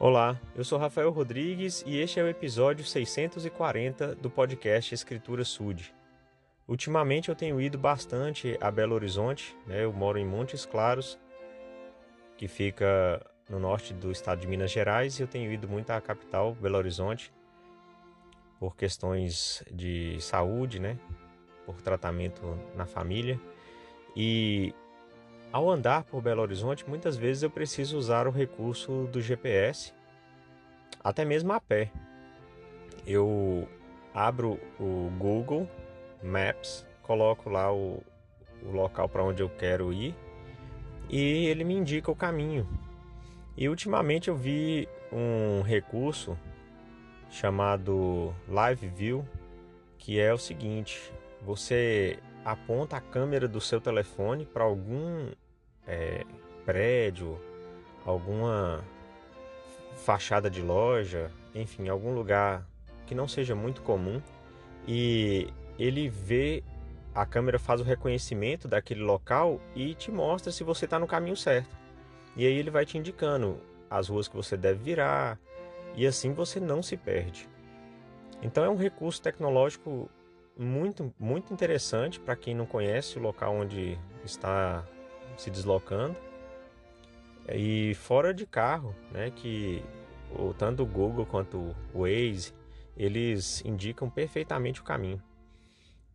Olá, eu sou Rafael Rodrigues e este é o episódio 640 do podcast Escritura Sud. Ultimamente eu tenho ido bastante a Belo Horizonte, né? eu moro em Montes Claros, que fica no norte do estado de Minas Gerais, e eu tenho ido muito à capital, Belo Horizonte, por questões de saúde, né? por tratamento na família. E ao andar por Belo Horizonte, muitas vezes eu preciso usar o recurso do GPS, até mesmo a pé. Eu abro o Google Maps, coloco lá o, o local para onde eu quero ir e ele me indica o caminho. E ultimamente eu vi um recurso chamado Live View, que é o seguinte: você aponta a câmera do seu telefone para algum é, prédio, alguma fachada de loja, enfim, algum lugar que não seja muito comum e ele vê a câmera faz o reconhecimento daquele local e te mostra se você está no caminho certo. E aí ele vai te indicando as ruas que você deve virar e assim você não se perde. Então é um recurso tecnológico muito muito interessante para quem não conhece o local onde está se deslocando. E fora de carro, né, que tanto o Google quanto o Waze, eles indicam perfeitamente o caminho.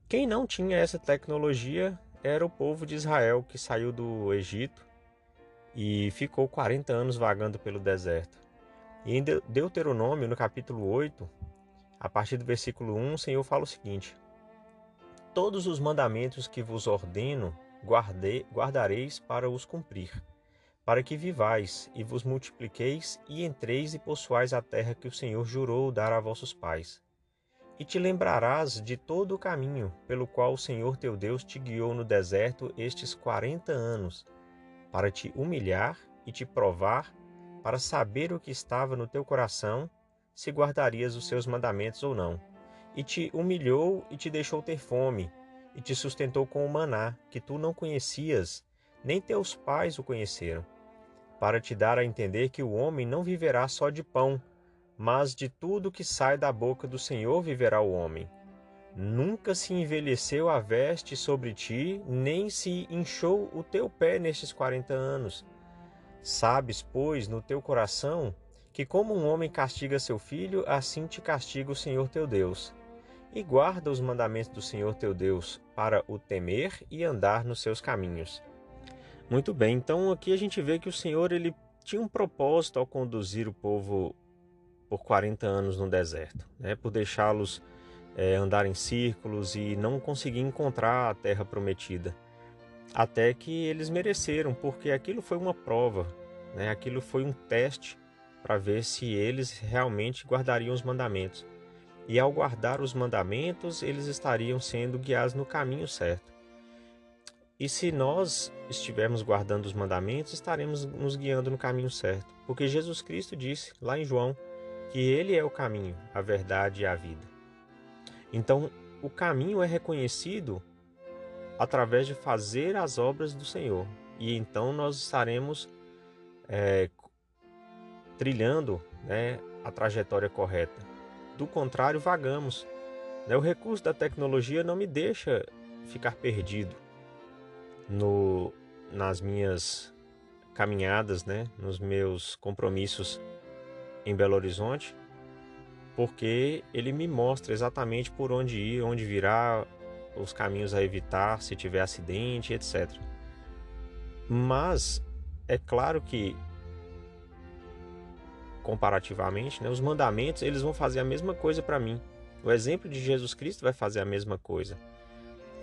Quem não tinha essa tecnologia era o povo de Israel que saiu do Egito e ficou 40 anos vagando pelo deserto. E em Deuteronômio, no capítulo 8, a partir do versículo 1, o Senhor fala o seguinte: Todos os mandamentos que vos ordeno guardei, guardareis para os cumprir, para que vivais e vos multipliqueis e entreis e possuais a terra que o Senhor jurou dar a vossos pais. E te lembrarás de todo o caminho pelo qual o Senhor teu Deus te guiou no deserto estes quarenta anos, para te humilhar e te provar, para saber o que estava no teu coração, se guardarias os seus mandamentos ou não. E te humilhou e te deixou ter fome, e te sustentou com o maná, que tu não conhecias, nem teus pais o conheceram, para te dar a entender que o homem não viverá só de pão, mas de tudo que sai da boca do Senhor viverá o homem. Nunca se envelheceu a veste sobre ti, nem se inchou o teu pé nestes quarenta anos. Sabes, pois, no teu coração, que como um homem castiga seu filho, assim te castiga o Senhor teu Deus e guarda os mandamentos do Senhor teu Deus para o temer e andar nos seus caminhos. Muito bem, então aqui a gente vê que o Senhor ele tinha um propósito ao conduzir o povo por 40 anos no deserto, né? por deixá-los é, andar em círculos e não conseguir encontrar a terra prometida. Até que eles mereceram, porque aquilo foi uma prova, né? aquilo foi um teste para ver se eles realmente guardariam os mandamentos e ao guardar os mandamentos, eles estariam sendo guiados no caminho certo. E se nós estivermos guardando os mandamentos, estaremos nos guiando no caminho certo, porque Jesus Cristo disse lá em João que Ele é o caminho, a verdade e a vida. Então, o caminho é reconhecido através de fazer as obras do Senhor, e então nós estaremos é, trilhando né, a trajetória correta. Do contrário, vagamos. Né? O recurso da tecnologia não me deixa ficar perdido no, nas minhas caminhadas, né? nos meus compromissos em Belo Horizonte, porque ele me mostra exatamente por onde ir, onde virar, os caminhos a evitar se tiver acidente, etc. Mas é claro que comparativamente, né, os mandamentos eles vão fazer a mesma coisa para mim. O exemplo de Jesus Cristo vai fazer a mesma coisa.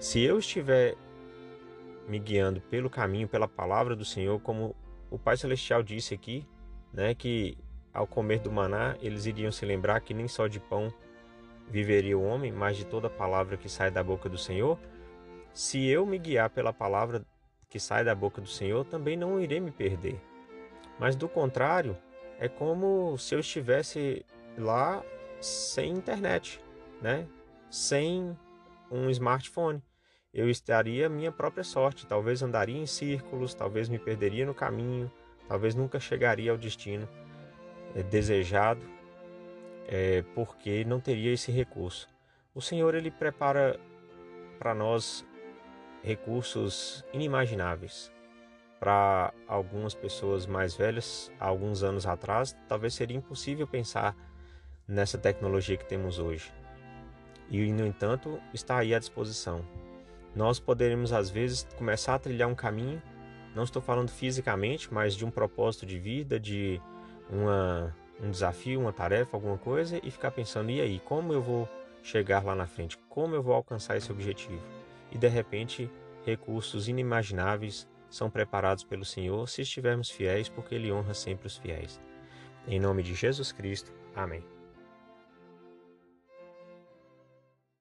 Se eu estiver me guiando pelo caminho, pela palavra do Senhor, como o Pai Celestial disse aqui, né, que ao comer do maná eles iriam se lembrar que nem só de pão viveria o homem, mas de toda palavra que sai da boca do Senhor. Se eu me guiar pela palavra que sai da boca do Senhor, também não irei me perder. Mas do contrário, é como se eu estivesse lá sem internet, né? Sem um smartphone. Eu estaria minha própria sorte, talvez andaria em círculos, talvez me perderia no caminho, talvez nunca chegaria ao destino. é, desejado, é, porque não teria esse recurso. O Senhor ele prepara para nós recursos inimagináveis. Para algumas pessoas mais velhas, alguns anos atrás, talvez seria impossível pensar nessa tecnologia que temos hoje. E, no entanto, está aí à disposição. Nós poderemos, às vezes, começar a trilhar um caminho, não estou falando fisicamente, mas de um propósito de vida, de uma, um desafio, uma tarefa, alguma coisa, e ficar pensando: e aí, como eu vou chegar lá na frente? Como eu vou alcançar esse objetivo? E de repente, recursos inimagináveis são preparados pelo Senhor se estivermos fiéis, porque Ele honra sempre os fiéis. Em nome de Jesus Cristo. Amém.